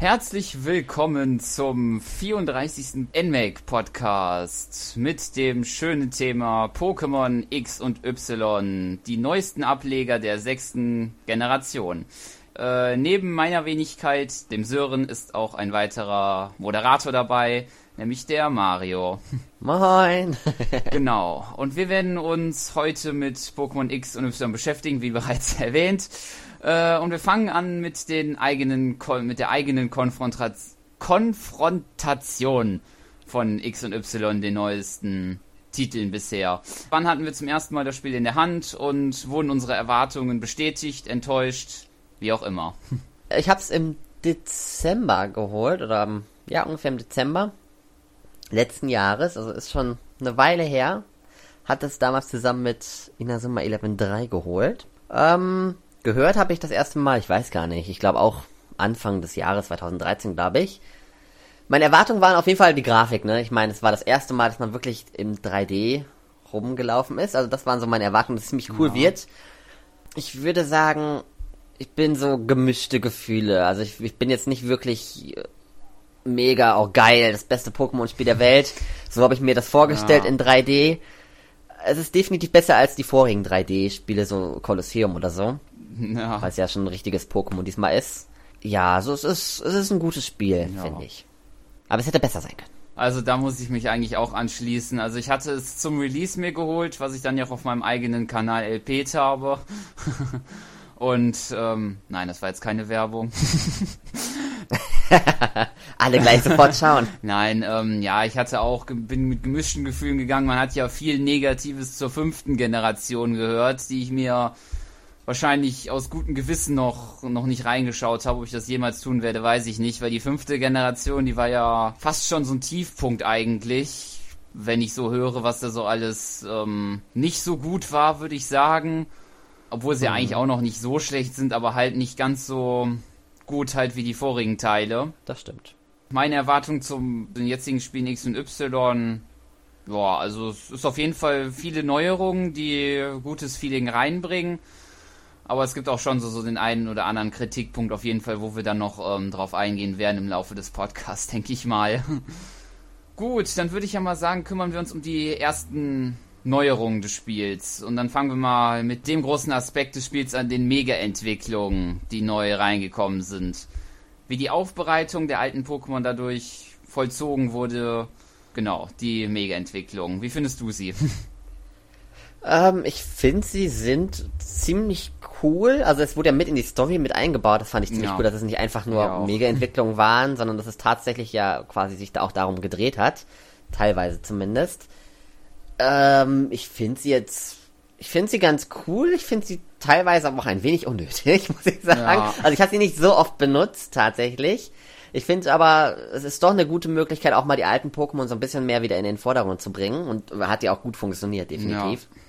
Herzlich willkommen zum 34. NMAC Podcast mit dem schönen Thema Pokémon X und Y, die neuesten Ableger der sechsten Generation. Äh, neben meiner Wenigkeit, dem Sören, ist auch ein weiterer Moderator dabei, nämlich der Mario. Moin! genau. Und wir werden uns heute mit Pokémon X und Y beschäftigen, wie bereits erwähnt. Äh, und wir fangen an mit den eigenen, mit der eigenen Konfrontat Konfrontation von X und Y, den neuesten Titeln bisher. Wann hatten wir zum ersten Mal das Spiel in der Hand und wurden unsere Erwartungen bestätigt, enttäuscht, wie auch immer? Ich habe es im Dezember geholt oder ja ungefähr im Dezember letzten Jahres, also ist schon eine Weile her. Hat es damals zusammen mit Inazuma 11.3 geholt. Ähm, Gehört habe ich das erste Mal, ich weiß gar nicht. Ich glaube auch Anfang des Jahres 2013, glaube ich. Meine Erwartungen waren auf jeden Fall die Grafik, ne? Ich meine, es war das erste Mal, dass man wirklich im 3D rumgelaufen ist. Also das waren so meine Erwartungen, dass es ziemlich cool ja. wird. Ich würde sagen, ich bin so gemischte Gefühle. Also ich, ich bin jetzt nicht wirklich äh, mega, auch oh geil, das beste Pokémon-Spiel der Welt. So habe ich mir das vorgestellt ja. in 3D. Es ist definitiv besser als die vorigen 3D-Spiele, so Colosseum oder so. Ja. Weil es ja schon ein richtiges Pokémon diesmal ist. Ja, so es ist es ist ein gutes Spiel, ja. finde ich. Aber es hätte besser sein können. Also da muss ich mich eigentlich auch anschließen. Also ich hatte es zum Release mir geholt, was ich dann ja auch auf meinem eigenen Kanal LP habe. Und ähm, nein, das war jetzt keine Werbung. Alle gleich sofort schauen. Nein, ähm, ja, ich hatte auch, bin mit gemischten Gefühlen gegangen. Man hat ja viel Negatives zur fünften Generation gehört, die ich mir wahrscheinlich aus gutem Gewissen noch, noch nicht reingeschaut habe. Ob ich das jemals tun werde, weiß ich nicht, weil die fünfte Generation, die war ja fast schon so ein Tiefpunkt eigentlich. Wenn ich so höre, was da so alles ähm, nicht so gut war, würde ich sagen. Obwohl sie mhm. eigentlich auch noch nicht so schlecht sind, aber halt nicht ganz so gut halt wie die vorigen Teile. Das stimmt. Meine Erwartung zum den jetzigen Spielen X und Y, ja, also es ist auf jeden Fall viele Neuerungen, die gutes Feeling reinbringen. Aber es gibt auch schon so, so den einen oder anderen Kritikpunkt auf jeden Fall, wo wir dann noch ähm, drauf eingehen werden im Laufe des Podcasts, denke ich mal. Gut, dann würde ich ja mal sagen, kümmern wir uns um die ersten Neuerungen des Spiels. Und dann fangen wir mal mit dem großen Aspekt des Spiels an, den Mega-Entwicklungen, die neu reingekommen sind. Wie die Aufbereitung der alten Pokémon dadurch vollzogen wurde. Genau, die Mega-Entwicklung. Wie findest du sie? Ähm, ich finde, sie sind ziemlich cool. Also es wurde ja mit in die Story mit eingebaut. Das fand ich ziemlich ja. cool, dass es nicht einfach nur ja, Mega-Entwicklungen waren, sondern dass es tatsächlich ja quasi sich da auch darum gedreht hat. Teilweise zumindest. Ähm, ich finde sie jetzt, ich finde sie ganz cool. Ich finde sie teilweise aber auch ein wenig unnötig, muss ich sagen. Ja. Also ich habe sie nicht so oft benutzt, tatsächlich. Ich finde aber, es ist doch eine gute Möglichkeit, auch mal die alten Pokémon so ein bisschen mehr wieder in den Vordergrund zu bringen. Und hat ja auch gut funktioniert, definitiv. Ja.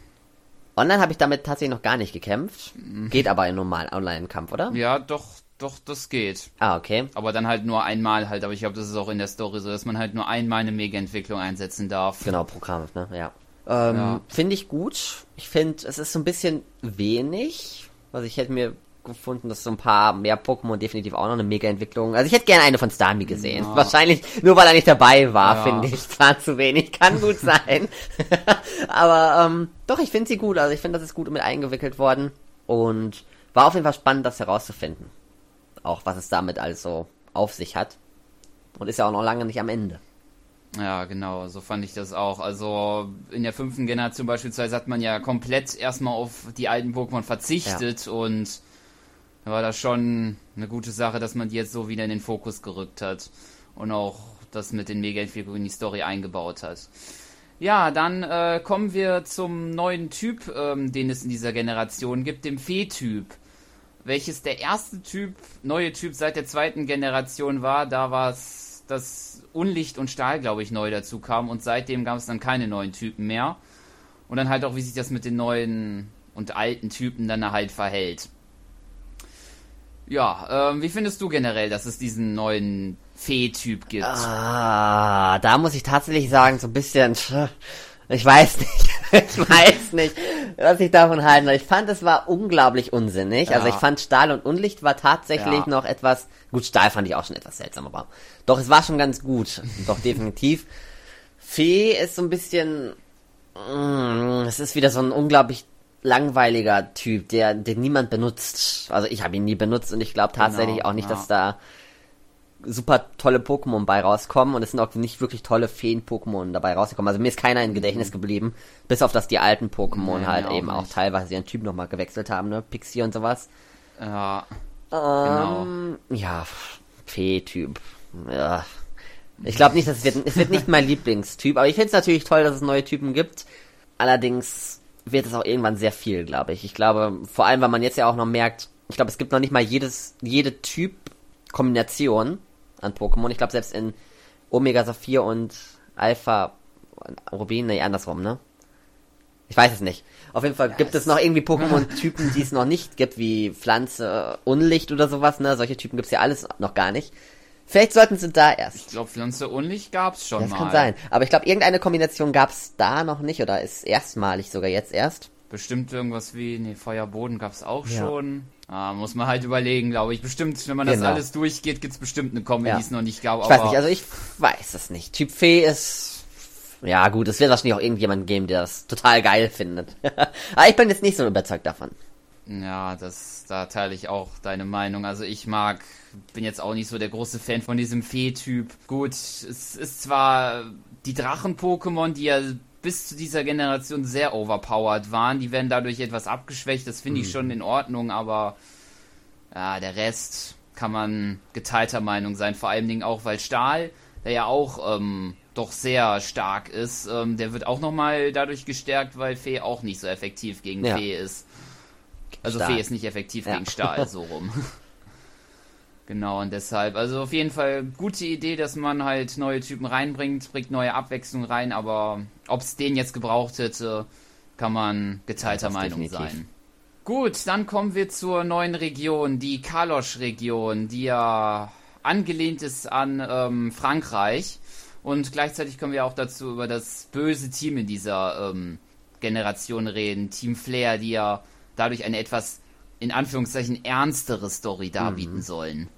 Online habe ich damit tatsächlich noch gar nicht gekämpft. Geht aber in normalen Online-Kampf, oder? Ja, doch, doch, das geht. Ah, okay. Aber dann halt nur einmal halt, aber ich glaube, das ist auch in der Story so, dass man halt nur einmal eine Mega-Entwicklung einsetzen darf. Genau, Programm, ne? Ja. Ähm, ja. Finde ich gut. Ich finde, es ist so ein bisschen wenig. Also ich hätte mir gefunden, dass so ein paar mehr Pokémon definitiv auch noch eine Mega-Entwicklung. Also ich hätte gerne eine von Starmie gesehen. Ja. Wahrscheinlich nur weil er nicht dabei war, ja. finde ich. Zwar zu wenig, kann gut sein. Aber ähm, doch, ich finde sie gut. Also ich finde, das ist gut mit eingewickelt worden. Und war auf jeden Fall spannend, das herauszufinden. Auch was es damit also auf sich hat. Und ist ja auch noch lange nicht am Ende. Ja, genau, so fand ich das auch. Also in der fünften Generation beispielsweise hat man ja komplett erstmal auf die alten Pokémon verzichtet ja. und war das schon eine gute Sache, dass man die jetzt so wieder in den Fokus gerückt hat und auch das mit den Mega-Entwicklungen in die Story eingebaut hat. Ja, dann äh, kommen wir zum neuen Typ, ähm, den es in dieser Generation gibt, dem Fee-Typ. Welches der erste Typ, neue Typ seit der zweiten Generation war. Da war es das Unlicht und Stahl, glaube ich, neu dazu kam und seitdem gab es dann keine neuen Typen mehr. Und dann halt auch, wie sich das mit den neuen und alten Typen dann halt verhält. Ja, ähm, wie findest du generell, dass es diesen neuen Fee-Typ gibt? Ah, da muss ich tatsächlich sagen, so ein bisschen, ich weiß nicht. ich weiß nicht, was ich davon halten soll. Ich fand, es war unglaublich unsinnig. Also ja. Also ich fand Stahl und Unlicht war tatsächlich ja. noch etwas, gut, Stahl fand ich auch schon etwas seltsam, aber doch, es war schon ganz gut. Doch, definitiv. Fee ist so ein bisschen, mm, es ist wieder so ein unglaublich langweiliger Typ, der, den niemand benutzt. Also ich habe ihn nie benutzt und ich glaube tatsächlich genau, auch nicht, ja. dass da super tolle Pokémon bei rauskommen und es sind auch nicht wirklich tolle Feen-Pokémon dabei rausgekommen. Also mir ist keiner in Gedächtnis mhm. geblieben, bis auf dass die alten Pokémon nee, halt auch eben nicht. auch teilweise ihren Typ nochmal gewechselt haben, ne? Pixie und sowas. Ja. Ähm, genau. Ja, Fee-Typ. Ja. Ich glaube nicht, dass es wird, es wird nicht mein Lieblingstyp, aber ich finde es natürlich toll, dass es neue Typen gibt. Allerdings wird es auch irgendwann sehr viel, glaube ich. Ich glaube, vor allem, weil man jetzt ja auch noch merkt, ich glaube, es gibt noch nicht mal jedes, jede Typ-Kombination an Pokémon. Ich glaube, selbst in Omega Saphir und Alpha Rubin, nee, andersrum, ne? Ich weiß es nicht. Auf jeden Fall ja, gibt es noch irgendwie Pokémon-Typen, die es noch nicht gibt, wie Pflanze, Unlicht oder sowas, ne? Solche Typen gibt es ja alles noch gar nicht. Vielleicht sollten sie da erst. Ich glaube, Pflanze Unlicht gab es schon das mal. Das kann sein. Aber ich glaube, irgendeine Kombination gab es da noch nicht oder ist erstmalig sogar jetzt erst. Bestimmt irgendwas wie, nee, Feuerboden gab es auch ja. schon. Ah, muss man halt überlegen, glaube ich. Bestimmt, wenn man genau. das alles durchgeht, gibt es bestimmt eine Kombi, ja. die es noch nicht gab. Ich weiß nicht, also ich weiß es nicht. Typ Fee ist. Ja, gut, es wird wahrscheinlich auch irgendjemand geben, der das total geil findet. Aber ich bin jetzt nicht so überzeugt davon. Ja, das, da teile ich auch deine Meinung. Also ich mag, bin jetzt auch nicht so der große Fan von diesem Fee-Typ. Gut, es ist zwar die Drachen-Pokémon, die ja bis zu dieser Generation sehr overpowered waren. Die werden dadurch etwas abgeschwächt. Das finde ich mhm. schon in Ordnung, aber ja, der Rest kann man geteilter Meinung sein. Vor allen Dingen auch, weil Stahl, der ja auch ähm, doch sehr stark ist, ähm, der wird auch nochmal dadurch gestärkt, weil Fee auch nicht so effektiv gegen ja. Fee ist. Also Stahl. Fee ist nicht effektiv ja. gegen Stahl, so rum. Genau, und deshalb, also auf jeden Fall gute Idee, dass man halt neue Typen reinbringt, bringt neue Abwechslung rein, aber ob es den jetzt gebraucht hätte, kann man geteilter ja, Meinung definitiv. sein. Gut, dann kommen wir zur neuen Region, die Kalosch-Region, die ja angelehnt ist an ähm, Frankreich. Und gleichzeitig können wir auch dazu über das böse Team in dieser ähm, Generation reden. Team Flair, die ja dadurch eine etwas in Anführungszeichen ernstere Story darbieten mhm. sollen.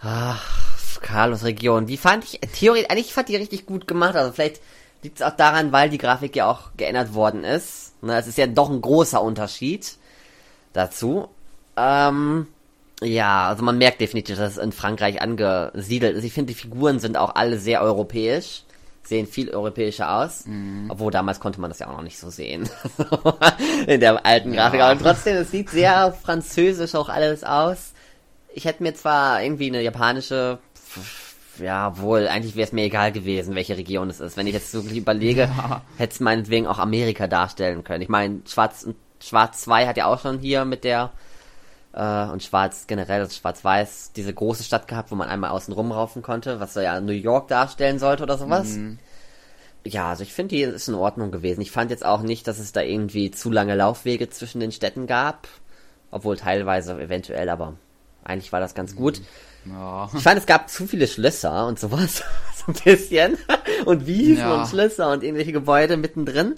Ach, Carlos Region. Die fand ich, theoretisch, eigentlich fand die richtig gut gemacht. Also vielleicht liegt es auch daran, weil die Grafik ja auch geändert worden ist. Na, es ist ja doch ein großer Unterschied dazu. Ähm, ja, also man merkt definitiv, dass es in Frankreich angesiedelt ist. Ich finde, die Figuren sind auch alle sehr europäisch. Sehen viel europäischer aus. Mhm. Obwohl damals konnte man das ja auch noch nicht so sehen. in der alten Grafik. Ja. Aber trotzdem, es sieht sehr französisch auch alles aus ich hätte mir zwar irgendwie eine japanische, ja, wohl, eigentlich wäre es mir egal gewesen, welche Region es ist. Wenn ich jetzt wirklich überlege, ja. hätte es meinetwegen auch Amerika darstellen können. Ich meine, Schwarz, Schwarz 2 hat ja auch schon hier mit der, äh, und Schwarz generell, also Schwarz-Weiß, diese große Stadt gehabt, wo man einmal außen rumraufen konnte, was ja New York darstellen sollte oder sowas. Mhm. Ja, also ich finde, die ist in Ordnung gewesen. Ich fand jetzt auch nicht, dass es da irgendwie zu lange Laufwege zwischen den Städten gab. Obwohl teilweise eventuell, aber eigentlich war das ganz gut. Ja. Ich fand, es gab zu viele Schlösser und sowas. so ein bisschen. Und Wiesen ja. und Schlösser und irgendwelche Gebäude mittendrin.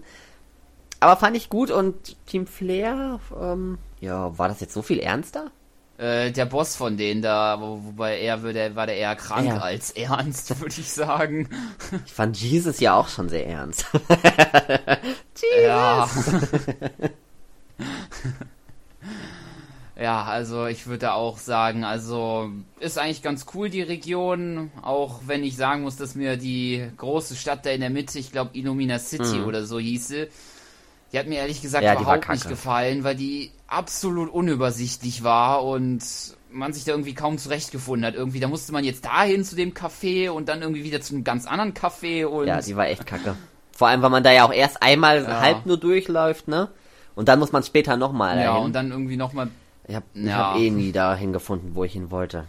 Aber fand ich gut und Team Flair, ähm, ja, war das jetzt so viel ernster? Äh, der Boss von denen da, wo, wobei er würde, war der eher krank ja. als ernst, würde ich sagen. Ich fand Jesus ja auch schon sehr ernst. Jesus! Ja. Ja, also ich würde auch sagen, also ist eigentlich ganz cool die Region, auch wenn ich sagen muss, dass mir die große Stadt da in der Mitte, ich glaube Illumina City mhm. oder so hieße, die hat mir ehrlich gesagt ja, überhaupt nicht gefallen, weil die absolut unübersichtlich war und man sich da irgendwie kaum zurechtgefunden hat. Irgendwie, da musste man jetzt dahin zu dem Café und dann irgendwie wieder zu einem ganz anderen Café und. Ja, die war echt kacke. Vor allem, weil man da ja auch erst einmal ja. halb nur durchläuft, ne? Und dann muss man später nochmal. Ja, dahin. und dann irgendwie nochmal ich habe ja. hab eh nie dahin gefunden, wo ich hin wollte.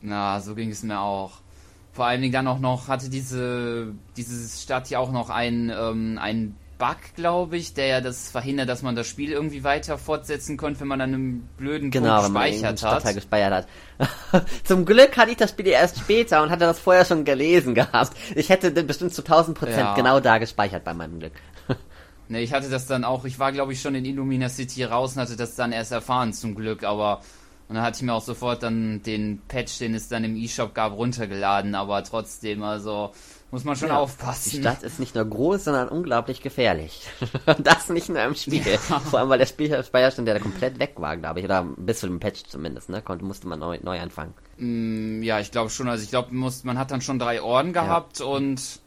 Na, so ging es mir auch. Vor allen Dingen dann auch noch, hatte diese, diese Stadt ja auch noch einen, ähm, einen Bug, glaube ich, der ja das verhindert, dass man das Spiel irgendwie weiter fortsetzen konnte, wenn man dann einen blöden genau, Punkt gespeichert hat. Stadtteil gespeichert hat. Zum Glück hatte ich das Spiel erst später und hatte das vorher schon gelesen gehabt. Ich hätte bestimmt zu 1000 Prozent ja. genau da gespeichert bei meinem Glück. Ne, ich hatte das dann auch, ich war glaube ich schon in Illumina City raus und hatte das dann erst erfahren zum Glück, aber und dann hatte ich mir auch sofort dann den Patch, den es dann im E-Shop gab, runtergeladen, aber trotzdem, also muss man schon ja, aufpassen. Die Stadt ist nicht nur groß, sondern unglaublich gefährlich. das nicht nur im Spiel. Ja. Vor allem, weil der Speicherstand ja komplett weg war, glaube ich. Oder bis zu dem Patch zumindest, ne? Konnte, musste man neu, neu anfangen. Mm, ja, ich glaube schon. Also ich glaube, man hat dann schon drei Orden gehabt ja. und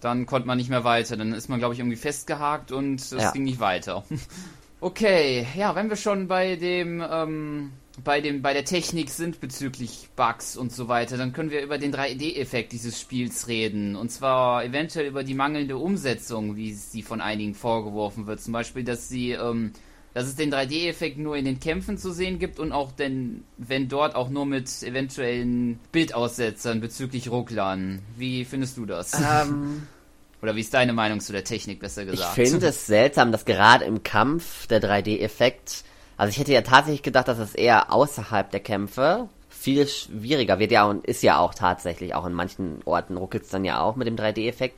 dann konnte man nicht mehr weiter. Dann ist man, glaube ich, irgendwie festgehakt und es ging nicht weiter. okay, ja, wenn wir schon bei dem ähm, bei, dem, bei der Technik sind bezüglich Bugs und so weiter, dann können wir über den 3D-Effekt dieses Spiels reden. Und zwar eventuell über die mangelnde Umsetzung, wie sie von einigen vorgeworfen wird. Zum Beispiel, dass sie, ähm, dass es den 3D-Effekt nur in den Kämpfen zu sehen gibt und auch denn, wenn dort auch nur mit eventuellen Bildaussetzern bezüglich Rucklern. Wie findest du das? Ähm. Oder wie ist deine Meinung zu der Technik, besser gesagt? Ich finde es seltsam, dass gerade im Kampf der 3D-Effekt also ich hätte ja tatsächlich gedacht, dass es eher außerhalb der Kämpfe viel schwieriger wird ja und ist ja auch tatsächlich, auch in manchen Orten ruckelt es dann ja auch mit dem 3D-Effekt.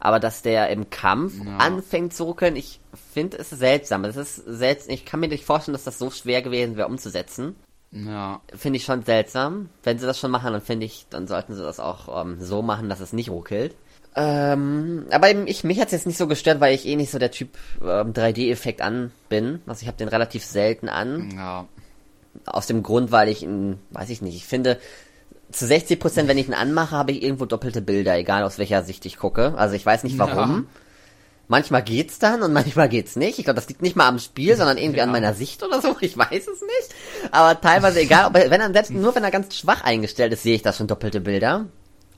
Aber dass der im Kampf ja. anfängt zu ruckeln, ich finde es seltsam. Es ist seltsam. Ich kann mir nicht vorstellen, dass das so schwer gewesen wäre umzusetzen. Ja. Finde ich schon seltsam. Wenn sie das schon machen, dann finde ich, dann sollten sie das auch ähm, so machen, dass es nicht ruckelt. Ähm, aber ich, mich hat's jetzt nicht so gestört, weil ich eh nicht so der Typ ähm, 3D-Effekt an bin. Also ich habe den relativ selten an. Ja. Aus dem Grund, weil ich ihn, weiß ich nicht, ich finde, zu 60 Prozent, wenn ich ihn anmache, habe ich irgendwo doppelte Bilder, egal aus welcher Sicht ich gucke. Also ich weiß nicht warum. Ja. Manchmal geht's dann und manchmal geht's nicht. Ich glaube, das liegt nicht mal am Spiel, sondern irgendwie ja. an meiner Sicht oder so. Ich weiß es nicht. Aber teilweise egal, wenn er selbst nur wenn er ganz schwach eingestellt ist, sehe ich da schon doppelte Bilder.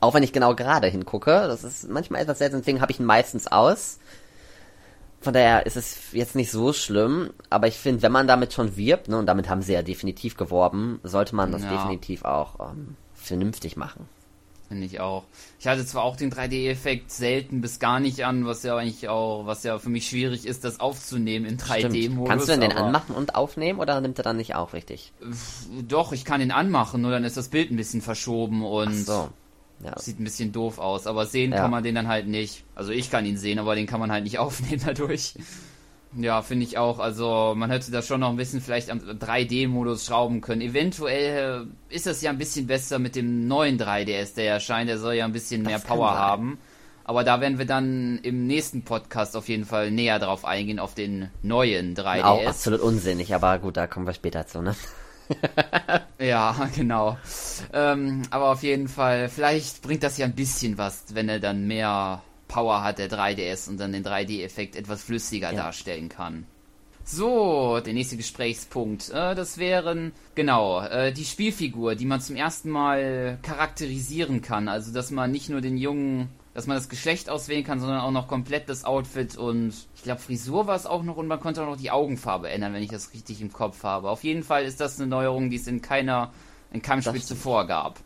Auch wenn ich genau gerade hingucke. Das ist manchmal etwas seltsam, deswegen habe ich ihn meistens aus. Von daher ist es jetzt nicht so schlimm, aber ich finde, wenn man damit schon wirbt, ne, und damit haben sie ja definitiv geworben, sollte man das ja. definitiv auch ähm, vernünftig machen. Finde ich auch. Ich hatte zwar auch den 3D-Effekt selten bis gar nicht an, was ja eigentlich auch, was ja für mich schwierig ist, das aufzunehmen in 3D-Modus. Kannst du denn den anmachen und aufnehmen oder nimmt er dann nicht auch richtig? Doch, ich kann ihn anmachen, nur dann ist das Bild ein bisschen verschoben und. Ach so. Ja. Sieht ein bisschen doof aus, aber sehen ja. kann man den dann halt nicht. Also ich kann ihn sehen, aber den kann man halt nicht aufnehmen dadurch. Ja, finde ich auch. Also man hätte da schon noch ein bisschen vielleicht am 3D-Modus schrauben können. Eventuell äh, ist das ja ein bisschen besser mit dem neuen 3DS, der erscheint. Der soll ja ein bisschen das mehr Power sein. haben. Aber da werden wir dann im nächsten Podcast auf jeden Fall näher drauf eingehen, auf den neuen 3DS. Auch absolut unsinnig, aber gut, da kommen wir später zu, ne? ja, genau. Ähm, aber auf jeden Fall, vielleicht bringt das ja ein bisschen was, wenn er dann mehr Power hat, der 3DS, und dann den 3D-Effekt etwas flüssiger ja. darstellen kann. So, der nächste Gesprächspunkt. Äh, das wären, genau, äh, die Spielfigur, die man zum ersten Mal charakterisieren kann. Also, dass man nicht nur den jungen dass man das Geschlecht auswählen kann, sondern auch noch komplett das Outfit und ich glaube Frisur war es auch noch und man konnte auch noch die Augenfarbe ändern, wenn ich das richtig im Kopf habe. Auf jeden Fall ist das eine Neuerung, die es in keiner, in keinem Spiel zuvor gab.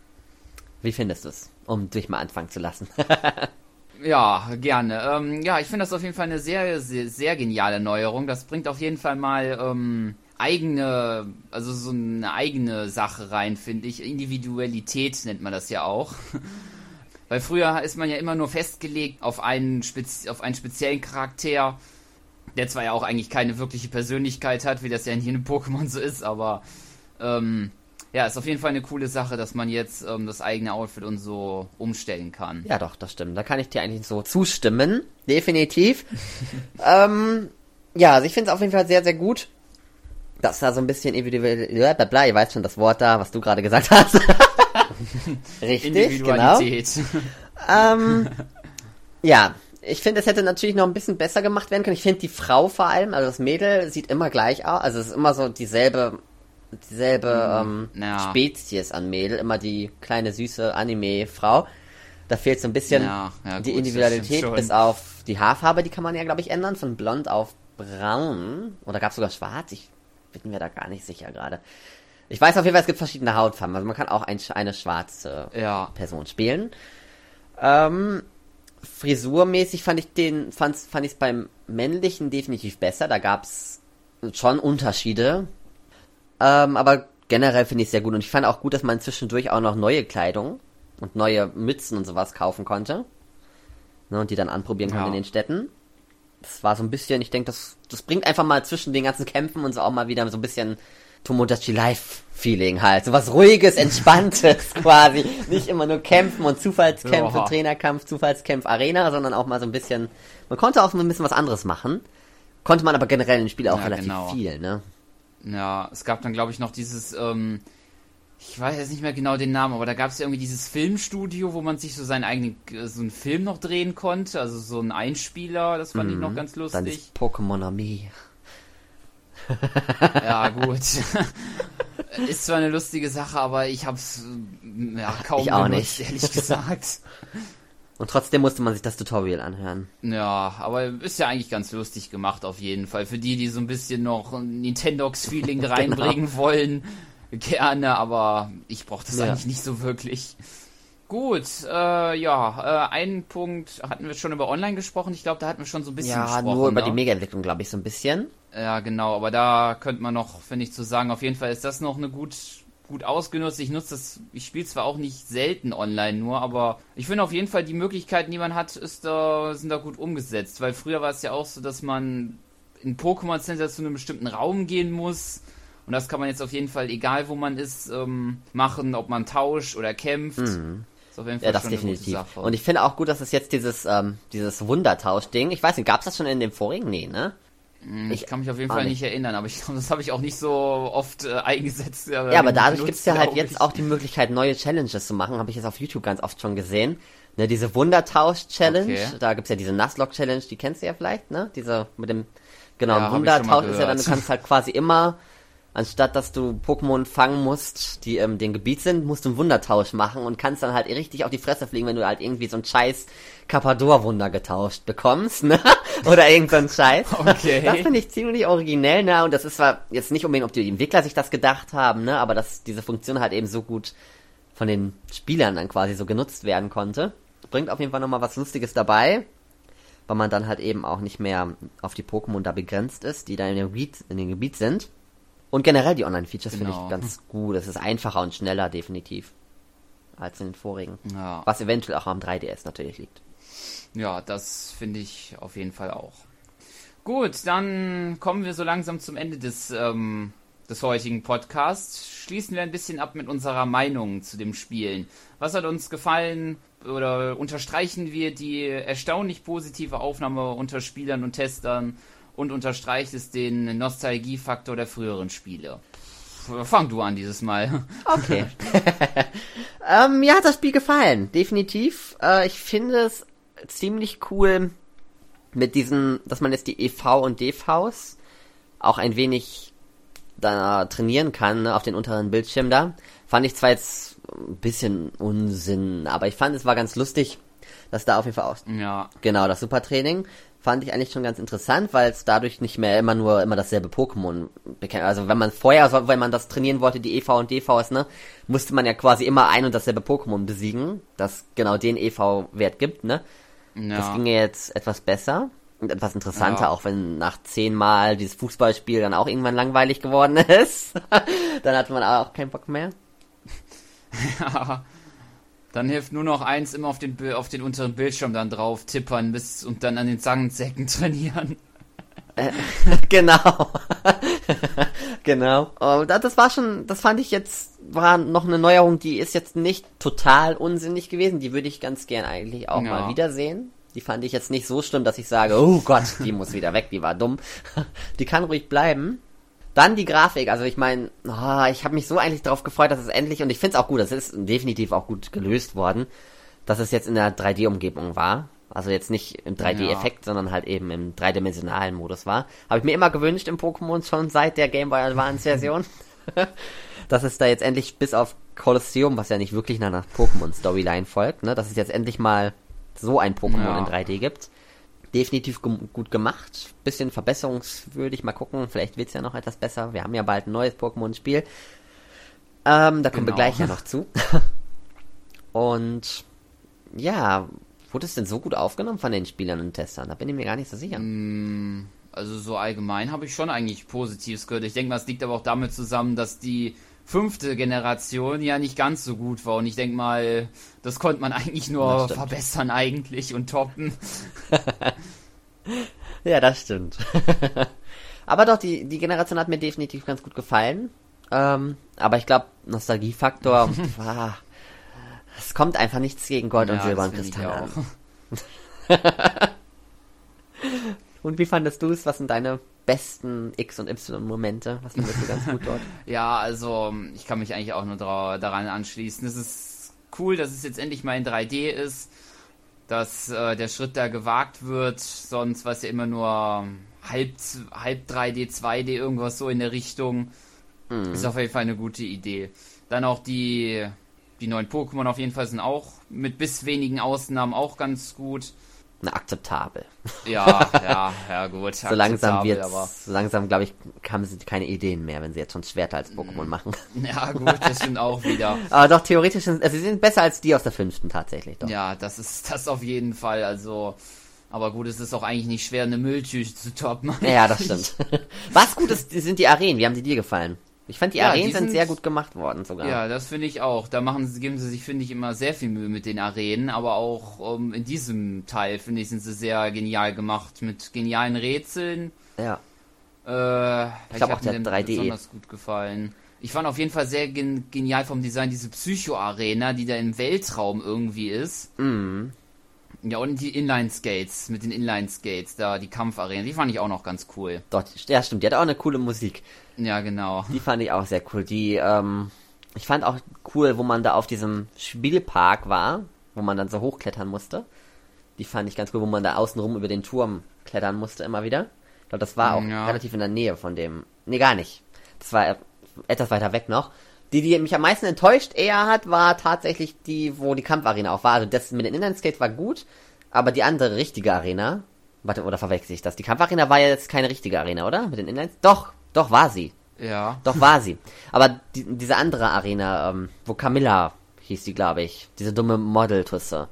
Wie findest du es, um dich mal anfangen zu lassen? ja, gerne. Ähm, ja, ich finde das auf jeden Fall eine sehr, sehr, sehr geniale Neuerung. Das bringt auf jeden Fall mal ähm, eigene, also so eine eigene Sache rein, finde ich. Individualität nennt man das ja auch. Weil früher ist man ja immer nur festgelegt auf einen, Spezi auf einen speziellen Charakter, der zwar ja auch eigentlich keine wirkliche Persönlichkeit hat, wie das ja in jedem Pokémon so ist, aber ähm, ja, ist auf jeden Fall eine coole Sache, dass man jetzt ähm, das eigene Outfit und so umstellen kann. Ja, doch, das stimmt. Da kann ich dir eigentlich so zustimmen. Definitiv. ähm, ja, also ich finde es auf jeden Fall sehr, sehr gut, dass da so ein bisschen individuell, ja, bla, bla, ihr weißt schon das Wort da, was du gerade gesagt hast. Richtig, genau. ähm, ja, ich finde, es hätte natürlich noch ein bisschen besser gemacht werden können. Ich finde die Frau vor allem, also das Mädel, sieht immer gleich aus. Also es ist immer so dieselbe, dieselbe mhm, ähm, ja. Spezies an Mädel, immer die kleine süße Anime-Frau. Da fehlt so ein bisschen ja, ja, die gut, Individualität, bis auf die Haarfarbe, die kann man ja, glaube ich, ändern, von blond auf braun. Oder gab es sogar schwarz? Ich bin mir da gar nicht sicher gerade. Ich weiß auf jeden Fall, es gibt verschiedene Hautfarben. Also man kann auch ein, eine schwarze ja. Person spielen. Ähm, frisurmäßig fand ich den, fand, fand ich es beim männlichen definitiv besser. Da gab es schon Unterschiede. Ähm, aber generell finde ich es sehr gut. Und ich fand auch gut, dass man zwischendurch auch noch neue Kleidung und neue Mützen und sowas kaufen konnte. Ne, und die dann anprobieren konnte ja. in den Städten. das war so ein bisschen, ich denke, das, das bringt einfach mal zwischen den ganzen Kämpfen und so auch mal wieder so ein bisschen Tomodachi Life Feeling halt. So was ruhiges, entspanntes quasi. Nicht immer nur kämpfen und Zufallskämpfe, Oha. Trainerkampf, Zufallskampf, Arena, sondern auch mal so ein bisschen, man konnte auch ein bisschen was anderes machen. Konnte man aber generell im Spiel auch ja, relativ genau. viel, ne? Ja, es gab dann glaube ich noch dieses, ähm, ich weiß jetzt nicht mehr genau den Namen, aber da gab es ja irgendwie dieses Filmstudio, wo man sich so seinen eigenen, so einen Film noch drehen konnte, also so ein Einspieler, das fand mhm. ich noch ganz lustig. Dann ist Pokémon Armee. Ja, gut. ist zwar eine lustige Sache, aber ich hab's ja, kaum ich auch benutzt, nicht. ehrlich gesagt. Und trotzdem musste man sich das Tutorial anhören. Ja, aber ist ja eigentlich ganz lustig gemacht auf jeden Fall. Für die, die so ein bisschen noch ein Nintendox-Feeling genau. reinbringen wollen, gerne, aber ich brauche das ja. eigentlich nicht so wirklich. Gut, äh, ja, äh, einen Punkt hatten wir schon über Online gesprochen. Ich glaube, da hatten wir schon so ein bisschen ja, gesprochen. Ja, nur über ne? die Mega-Entwicklung, glaube ich, so ein bisschen. Ja, genau, aber da könnte man noch, finde ich, zu sagen, auf jeden Fall ist das noch eine gut, gut ausgenutzt. Ich nutze das, ich spiele zwar auch nicht selten online nur, aber ich finde auf jeden Fall die Möglichkeiten, die man hat, ist da, sind da gut umgesetzt. Weil früher war es ja auch so, dass man in Pokémon Center zu einem bestimmten Raum gehen muss und das kann man jetzt auf jeden Fall, egal wo man ist, ähm, machen, ob man tauscht oder kämpft. Mhm. Ist auf jeden Fall ja, das definitiv. Und ich finde auch gut, dass es jetzt dieses, ähm, dieses Wundertausch-Ding, ich weiß nicht, gab es das schon in dem vorigen? Nee, ne? Hm, ich kann mich auf jeden Fall nicht. nicht erinnern, aber ich glaube, das habe ich auch nicht so oft äh, eingesetzt. Ja, ja aber dadurch gibt es ja halt jetzt auch die Möglichkeit, neue Challenges zu machen. Habe ich jetzt auf YouTube ganz oft schon gesehen. Ne, diese Wundertausch-Challenge, okay. da gibt's ja diese Nuzlocke-Challenge, die kennst du ja vielleicht, ne? Diese mit dem, genau, ja, Wundertausch ist ja dann, du kannst halt quasi immer anstatt dass du Pokémon fangen musst, die ähm, den Gebiet sind, musst du einen Wundertausch machen und kannst dann halt richtig auf die Fresse fliegen, wenn du halt irgendwie so ein scheiß Carpador-Wunder getauscht bekommst, ne? Oder irgend so ein Scheiß. Okay. Das finde ich ziemlich originell, ne? Und das ist zwar jetzt nicht unbedingt, ob die Entwickler sich das gedacht haben, ne? Aber dass diese Funktion halt eben so gut von den Spielern dann quasi so genutzt werden konnte. Bringt auf jeden Fall nochmal was Lustiges dabei weil man dann halt eben auch nicht mehr auf die Pokémon da begrenzt ist, die da in dem Gebiet, in dem Gebiet sind. Und generell die Online-Features genau. finde ich genau. ganz gut. Es ist einfacher und schneller definitiv als in den vorigen. Ja. Was eventuell auch am 3DS natürlich liegt. Ja, das finde ich auf jeden Fall auch. Gut, dann kommen wir so langsam zum Ende des, ähm, des heutigen Podcasts. Schließen wir ein bisschen ab mit unserer Meinung zu dem Spielen. Was hat uns gefallen oder unterstreichen wir die erstaunlich positive Aufnahme unter Spielern und Testern? Und unterstreicht es den Nostalgiefaktor der früheren Spiele. Fang du an dieses Mal. Okay. ähm, mir hat das Spiel gefallen, definitiv. Äh, ich finde es ziemlich cool mit diesen, dass man jetzt die EV und DVs auch ein wenig da trainieren kann ne, auf den unteren Bildschirm da. Fand ich zwar jetzt ein bisschen Unsinn, aber ich fand es war ganz lustig, dass da auf jeden Fall auch ja. genau das Supertraining fand ich eigentlich schon ganz interessant, weil es dadurch nicht mehr immer nur immer dasselbe Pokémon bekämpft. Also wenn man vorher, wenn man das trainieren wollte, die EV und DVs, ne, musste man ja quasi immer ein und dasselbe Pokémon besiegen, das genau den EV-Wert gibt, ne. Ja. Das ging ja jetzt etwas besser und etwas interessanter, ja. auch wenn nach zehnmal dieses Fußballspiel dann auch irgendwann langweilig geworden ist. dann hatte man auch keinen Bock mehr. ja. Dann hilft nur noch eins, immer auf den, auf den unteren Bildschirm dann drauf tippern bis, und dann an den Zangensäcken trainieren. Äh, genau. genau. Oh, das war schon, das fand ich jetzt, war noch eine Neuerung, die ist jetzt nicht total unsinnig gewesen. Die würde ich ganz gern eigentlich auch ja. mal wiedersehen. Die fand ich jetzt nicht so schlimm, dass ich sage, oh Gott, die muss wieder weg, die war dumm. Die kann ruhig bleiben. Dann die Grafik, also ich meine, oh, ich habe mich so eigentlich darauf gefreut, dass es endlich, und ich finde es auch gut, das ist definitiv auch gut gelöst worden, dass es jetzt in der 3D-Umgebung war. Also jetzt nicht im 3D-Effekt, ja. sondern halt eben im dreidimensionalen Modus war. Habe ich mir immer gewünscht im Pokémon schon seit der Game Boy Advance-Version. dass es da jetzt endlich bis auf Colosseum, was ja nicht wirklich nach einer Pokémon-Storyline folgt, ne, dass es jetzt endlich mal so ein Pokémon ja. in 3D gibt definitiv gut gemacht. Bisschen verbesserungswürdig. Mal gucken, vielleicht wird es ja noch etwas besser. Wir haben ja bald ein neues Pokémon-Spiel. Ähm, da kommen genau. wir gleich ja noch zu. Und ja, wurde es denn so gut aufgenommen von den Spielern und Testern? Da bin ich mir gar nicht so sicher. Mm, also so allgemein habe ich schon eigentlich Positives gehört. Ich denke mal, es liegt aber auch damit zusammen, dass die fünfte Generation ja nicht ganz so gut war. Und ich denke mal, das konnte man eigentlich nur verbessern eigentlich und toppen. ja, das stimmt. aber doch, die, die Generation hat mir definitiv ganz gut gefallen. Ähm, aber ich glaube, Nostalgiefaktor, ah, es kommt einfach nichts gegen Gold ja, und Silber und Kristall an. und wie fandest du es? Was sind deine besten X- und Y-Momente? Was findest du ganz gut dort? ja, also ich kann mich eigentlich auch nur daran anschließen. Es ist cool, dass es jetzt endlich mal in 3D ist, dass äh, der Schritt da gewagt wird. Sonst war es ja immer nur halb, halb 3D, 2D, irgendwas so in der Richtung. Mhm. Ist auf jeden Fall eine gute Idee. Dann auch die, die neuen Pokémon auf jeden Fall sind auch mit bis wenigen Ausnahmen auch ganz gut. Na, akzeptabel. Ja, ja, ja, gut. so langsam wird, so langsam, glaube ich, haben sie keine Ideen mehr, wenn sie jetzt schon Schwerter als Pokémon mm. machen. Ja, gut, das stimmt auch wieder. Aber doch, theoretisch sind, also sie sind besser als die aus der fünften tatsächlich, doch. Ja, das ist, das auf jeden Fall, also, aber gut, es ist auch eigentlich nicht schwer, eine Mülltüte zu toppen. Ja, das stimmt. Was gut ist, sind die Arenen, wie haben sie dir gefallen? Ich fand die ja, Arenen die sind, sind, sehr gut gemacht worden sogar. Ja, das finde ich auch. Da machen sie, geben sie sich, finde ich, immer sehr viel Mühe mit den Arenen, aber auch um, ähm, in diesem Teil, finde ich, sind sie sehr genial gemacht. Mit genialen Rätseln. Ja. Äh, ich glaube auch der 3D. besonders gut gefallen. Ich fand auf jeden Fall sehr gen genial vom Design diese Psycho-Arena, die da im Weltraum irgendwie ist. Mhm. Ja, und die Inline-Skates, mit den Inline-Skates, da die Kampfarena, die fand ich auch noch ganz cool. Doch, ja, stimmt, die hat auch eine coole Musik. Ja, genau. Die fand ich auch sehr cool. Die, ähm, ich fand auch cool, wo man da auf diesem Spielpark war, wo man dann so hochklettern musste. Die fand ich ganz cool, wo man da außenrum über den Turm klettern musste immer wieder. Ich glaube, das war auch ja. relativ in der Nähe von dem. Nee, gar nicht. Das war etwas weiter weg noch. Die, die mich am meisten enttäuscht eher hat, war tatsächlich die, wo die Kampfarena auch war. Also das mit den Inline-Skate war gut, aber die andere richtige Arena, warte, oder verwechsel ich das? Die Kampfarena war ja jetzt keine richtige Arena, oder? Mit den Inlines? Doch, doch war sie. Ja. Doch war sie. Aber die, diese andere Arena, ähm, wo Camilla hieß die, glaube ich. Diese dumme Model-Tusse.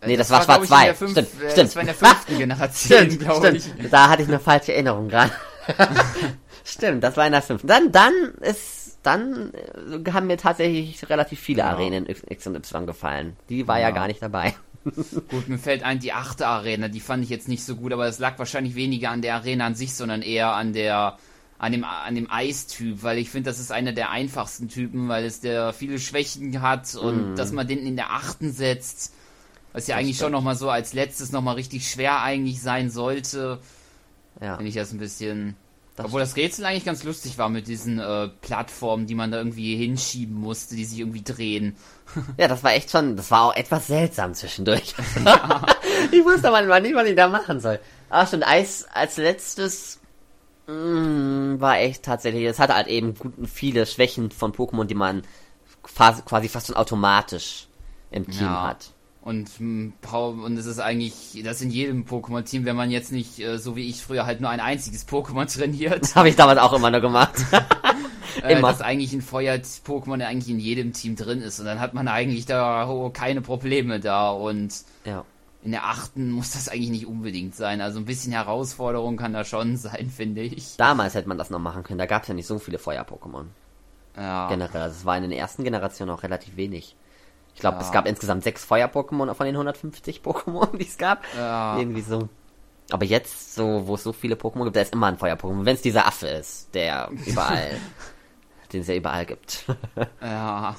Äh, nee, das, das war Schwarz 2. Stimmt, äh, stimmt. Das war in der fünften Generation, glaube ich. Da hatte ich eine falsche Erinnerung gerade. stimmt, das war in der fünften. Dann, dann ist dann äh, haben mir tatsächlich relativ viele ja. Arenen X und Y gefallen. Die war ja, ja gar nicht dabei. gut, mir fällt ein, die achte Arena, die fand ich jetzt nicht so gut, aber es lag wahrscheinlich weniger an der Arena an sich, sondern eher an der an dem, an dem Eistyp, weil ich finde, das ist einer der einfachsten Typen, weil es der viele Schwächen hat und mm. dass man den in der achten setzt, was ja das eigentlich stimmt. schon nochmal so als letztes nochmal richtig schwer eigentlich sein sollte, ja. finde ich das ein bisschen das Obwohl das Rätsel eigentlich ganz lustig war mit diesen äh, Plattformen, die man da irgendwie hinschieben musste, die sich irgendwie drehen. Ja, das war echt schon, das war auch etwas seltsam zwischendurch. Ja. ich wusste manchmal nicht, was ich da machen soll. Ach stimmt, Eis als letztes mh, mm, war echt tatsächlich, es hatte halt eben gut, viele Schwächen von Pokémon, die man quasi fast schon automatisch im Team ja. hat. Und, hm, und es ist eigentlich, das in jedem Pokémon-Team, wenn man jetzt nicht, äh, so wie ich früher, halt nur ein einziges Pokémon trainiert. Habe ich damals auch immer nur gemacht. äh, immer. Dass eigentlich ein Feuer-Pokémon eigentlich in jedem Team drin ist. Und dann hat man eigentlich da oh, keine Probleme da. Und ja. in der achten muss das eigentlich nicht unbedingt sein. Also ein bisschen Herausforderung kann da schon sein, finde ich. Damals hätte man das noch machen können. Da gab es ja nicht so viele Feuer-Pokémon. Ja. Generell. Das war in den ersten Generationen auch relativ wenig. Ich glaube, ja. es gab insgesamt sechs Feuer-Pokémon von den 150 Pokémon, die es gab. Ja. Irgendwie so. Aber jetzt, so, wo es so viele Pokémon gibt, da ist immer ein Feuer-Pokémon. Wenn es dieser Affe ist, der überall, den es ja überall gibt. ja.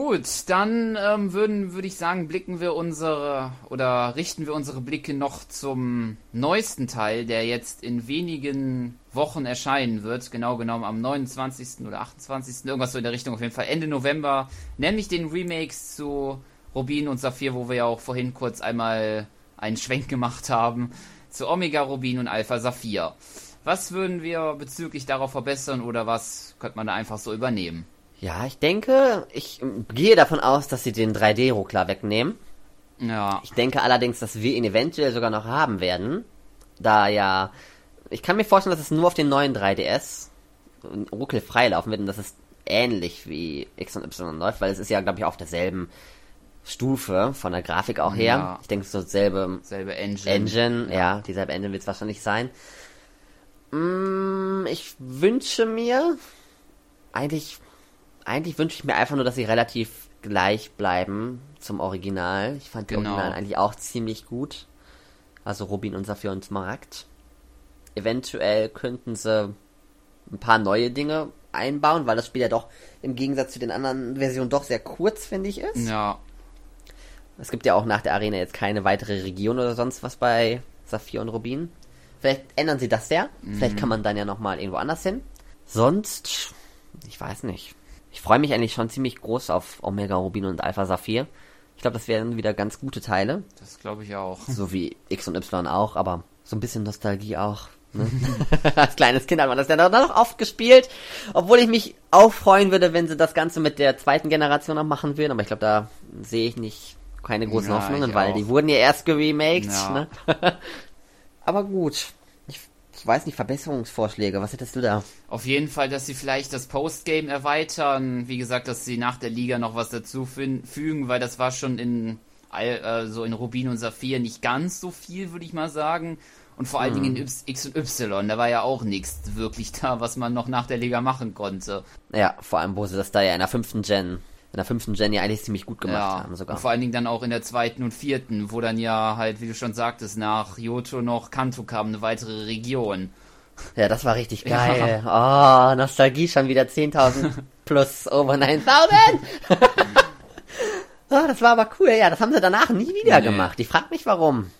Gut, dann ähm, würden, würde ich sagen, blicken wir unsere oder richten wir unsere Blicke noch zum neuesten Teil, der jetzt in wenigen Wochen erscheinen wird. Genau genommen am 29. oder 28. Irgendwas so in der Richtung, auf jeden Fall Ende November. Nämlich den Remakes zu Rubin und Saphir, wo wir ja auch vorhin kurz einmal einen Schwenk gemacht haben. Zu Omega Rubin und Alpha Saphir. Was würden wir bezüglich darauf verbessern oder was könnte man da einfach so übernehmen? Ja, ich denke, ich gehe davon aus, dass sie den 3D-Ruckler wegnehmen. Ja. Ich denke allerdings, dass wir ihn eventuell sogar noch haben werden. Da ja, ich kann mir vorstellen, dass es nur auf den neuen 3DS Ruckel freilaufen wird und dass es ähnlich wie X und Y läuft, weil es ist ja, glaube ich, auf derselben Stufe von der Grafik auch her. Ja. Ich denke, so selbe, selbe Engine. Engine, ja, ja dieselbe Engine wird es wahrscheinlich sein. Mm, ich wünsche mir eigentlich eigentlich wünsche ich mir einfach nur, dass sie relativ gleich bleiben zum Original. Ich fand die genau. Original eigentlich auch ziemlich gut. Also Rubin und Saphir und Smaragd. eventuell könnten sie ein paar neue Dinge einbauen, weil das Spiel ja doch im Gegensatz zu den anderen Versionen doch sehr kurz, finde ich, ist. Ja. Es gibt ja auch nach der Arena jetzt keine weitere Region oder sonst was bei Saphir und Rubin. Vielleicht ändern sie das ja. Mhm. Vielleicht kann man dann ja nochmal irgendwo anders hin. Sonst, ich weiß nicht. Ich freue mich eigentlich schon ziemlich groß auf Omega Rubin und Alpha Saphir. Ich glaube, das wären wieder ganz gute Teile. Das glaube ich auch. So wie X und Y auch, aber so ein bisschen Nostalgie auch. Ne? Als kleines Kind hat man das ja noch oft gespielt. Obwohl ich mich auch freuen würde, wenn sie das Ganze mit der zweiten Generation noch machen würden. Aber ich glaube, da sehe ich nicht keine großen ja, Hoffnungen, weil auch. die wurden ja erst geremaked. Ja. Ne? aber gut. Ich, weiß nicht, Verbesserungsvorschläge, was hättest du da? Auf jeden Fall, dass sie vielleicht das Postgame erweitern. Wie gesagt, dass sie nach der Liga noch was dazu fügen, weil das war schon in äh, so in Rubin und Saphir nicht ganz so viel, würde ich mal sagen. Und vor allen hm. Dingen in X und Y, da war ja auch nichts wirklich da, was man noch nach der Liga machen konnte. Ja, vor allem, wo sie das da ja in der fünften Gen, in der fünften Gen ja eigentlich ziemlich gut gemacht ja, haben sogar. Und vor allen Dingen dann auch in der zweiten und vierten, wo dann ja halt, wie du schon sagtest, nach Yoto noch Kanto kam, eine weitere Region. Ja, das war richtig geil. Ja. Oh, Nostalgie schon wieder 10.000 plus over 9.000. oh, das war aber cool. Ja, das haben sie danach nie wieder nee. gemacht. Ich frag mich warum.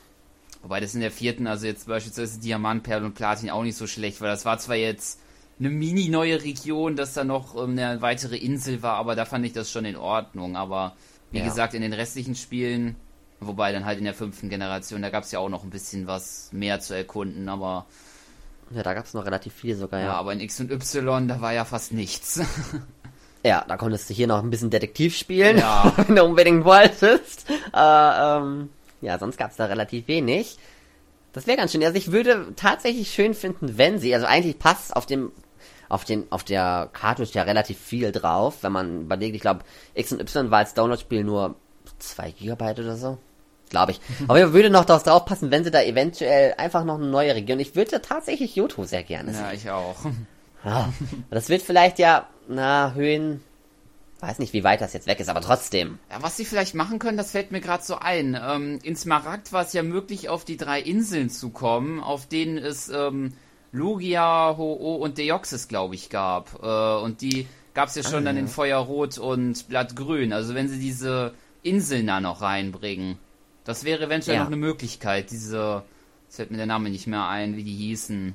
Wobei das in der vierten, also jetzt beispielsweise Diamant, Perl und Platin auch nicht so schlecht, weil das war zwar jetzt eine mini neue Region, dass da noch ähm, eine weitere Insel war, aber da fand ich das schon in Ordnung. Aber wie ja. gesagt, in den restlichen Spielen, wobei dann halt in der fünften Generation, da gab es ja auch noch ein bisschen was mehr zu erkunden, aber. Ja, da gab es noch relativ viel sogar, ja. Ja, aber in X und Y, da war ja fast nichts. Ja, da konntest du hier noch ein bisschen Detektiv spielen, ja. wenn du unbedingt wolltest. Äh, ähm, ja, sonst gab es da relativ wenig. Das wäre ganz schön. Also ich würde tatsächlich schön finden, wenn sie, also eigentlich passt auf dem auf den auf der Cartridge ja relativ viel drauf, wenn man überlegt, ich glaube X und Y war als Download-Spiel nur 2 GB oder so. Glaube ich. Aber ich würde noch darauf draufpassen, wenn sie da eventuell einfach noch eine neue Region. Ich würde tatsächlich Yoto sehr gerne sehen. Ja, ich auch. Ja, das wird vielleicht ja, na, Höhen Weiß nicht, wie weit das jetzt weg ist, aber trotzdem. Ja, was sie vielleicht machen können, das fällt mir gerade so ein. Ähm, in Smaragd war es ja möglich, auf die drei Inseln zu kommen, auf denen es ähm, Lugia, Ho-Oh und Deoxys, glaube ich, gab. Äh, und die gab es ja schon ah, dann ja. in Feuerrot und Blattgrün. Also wenn sie diese Inseln da noch reinbringen, das wäre eventuell ja. noch eine Möglichkeit. Diese, jetzt fällt mir der Name nicht mehr ein, wie die hießen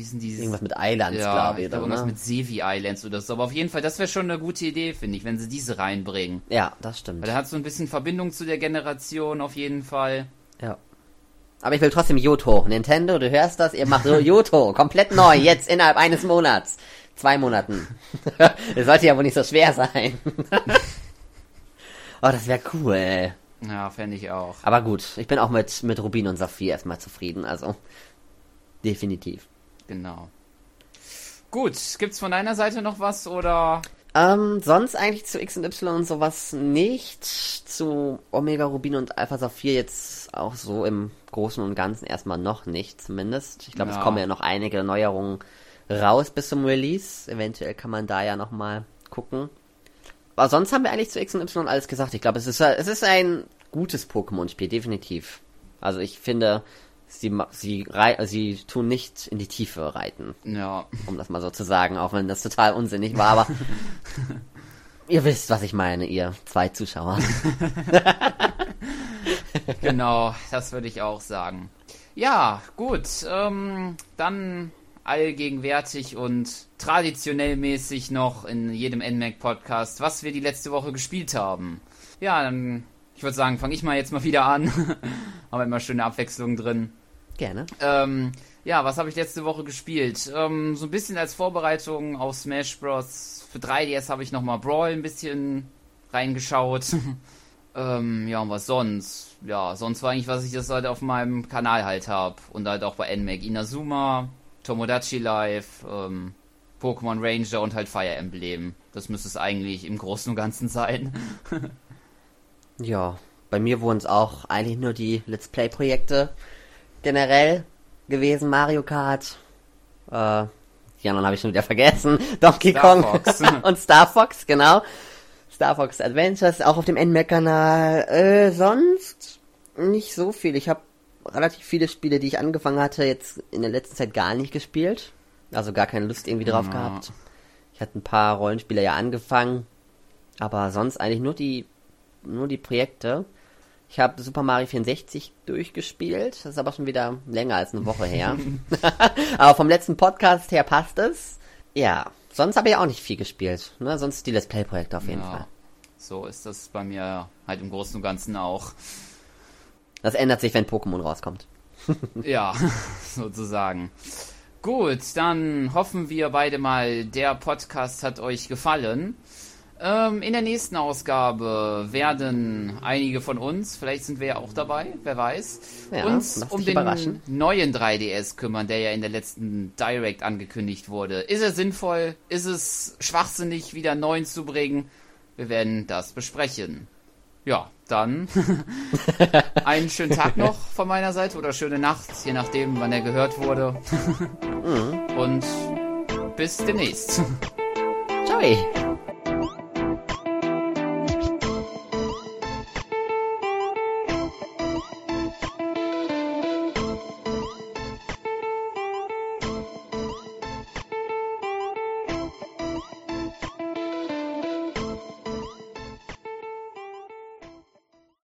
hießen dieses. Irgendwas mit Islands, ja, glaube ich. Oder, irgendwas ne? mit Sevi Islands oder so. Aber auf jeden Fall, das wäre schon eine gute Idee, finde ich, wenn sie diese reinbringen. Ja, das stimmt. Weil da hat so ein bisschen Verbindung zu der Generation auf jeden Fall. Ja. Aber ich will trotzdem Yoto. Nintendo, du hörst das, ihr macht so Yoto. komplett neu, jetzt innerhalb eines Monats. Zwei Monaten. das sollte ja wohl nicht so schwer sein. oh, das wäre cool. Ja, fände ich auch. Aber gut, ich bin auch mit, mit Rubin und Saphir erstmal zufrieden, also. Definitiv. Genau. Gut, gibt's von deiner Seite noch was oder? Ähm, sonst eigentlich zu X und Y und sowas nicht. Zu Omega Rubin und Alpha Saphir jetzt auch so im Großen und Ganzen erstmal noch nicht, zumindest. Ich glaube, ja. es kommen ja noch einige Neuerungen raus bis zum Release. Eventuell kann man da ja nochmal gucken. Aber sonst haben wir eigentlich zu X und Y alles gesagt. Ich glaube, es ist, es ist ein gutes Pokémon-Spiel, definitiv. Also ich finde, sie, sie, sie tun nicht in die Tiefe reiten. Ja. Um das mal so zu sagen, auch wenn das total unsinnig war, aber ihr wisst, was ich meine, ihr zwei Zuschauer. genau, das würde ich auch sagen. Ja, gut, ähm, dann allgegenwärtig und traditionell mäßig noch in jedem NMAC-Podcast, was wir die letzte Woche gespielt haben. Ja, dann, ich würde sagen, fange ich mal jetzt mal wieder an. Haben wir immer schöne Abwechslung drin. Gerne. Ähm, ja, was habe ich letzte Woche gespielt? Ähm, so ein bisschen als Vorbereitung auf Smash Bros. Für 3DS habe ich nochmal Brawl ein bisschen reingeschaut. ähm, ja, und was sonst? Ja, sonst war eigentlich, was ich das halt auf meinem Kanal halt habe. Und halt auch bei NMAC. Inazuma, Tomodachi Live, ähm, Pokémon Ranger und halt Fire Emblem. Das müsste es eigentlich im Großen und Ganzen sein. ja, bei mir wurden es auch eigentlich nur die Let's Play-Projekte generell gewesen. Mario Kart. Äh, die anderen habe ich schon wieder vergessen. Donkey Star Kong Fox. und Star Fox, genau. Star Fox Adventures, auch auf dem NMAC-Kanal. Äh, sonst nicht so viel. Ich habe relativ viele Spiele, die ich angefangen hatte, jetzt in der letzten Zeit gar nicht gespielt. Also gar keine Lust irgendwie drauf ja. gehabt. Ich hatte ein paar Rollenspiele ja angefangen, aber sonst eigentlich nur die, nur die Projekte. Ich habe Super Mario 64 durchgespielt. Das ist aber schon wieder länger als eine Woche her. aber vom letzten Podcast her passt es. Ja, sonst habe ich auch nicht viel gespielt. Ne? Sonst die Let's Play-Projekte auf jeden ja, Fall. So ist das bei mir halt im Großen und Ganzen auch. Das ändert sich, wenn Pokémon rauskommt. ja, sozusagen. Gut, dann hoffen wir beide mal, der Podcast hat euch gefallen. Ähm, in der nächsten Ausgabe werden einige von uns, vielleicht sind wir ja auch dabei, wer weiß, ja, uns um den neuen 3DS kümmern, der ja in der letzten Direct angekündigt wurde. Ist es sinnvoll? Ist es schwachsinnig, wieder neuen zu bringen? Wir werden das besprechen. Ja, dann einen schönen Tag noch von meiner Seite oder schöne Nacht, je nachdem, wann er gehört wurde. Mhm. Und bis demnächst. Ciao.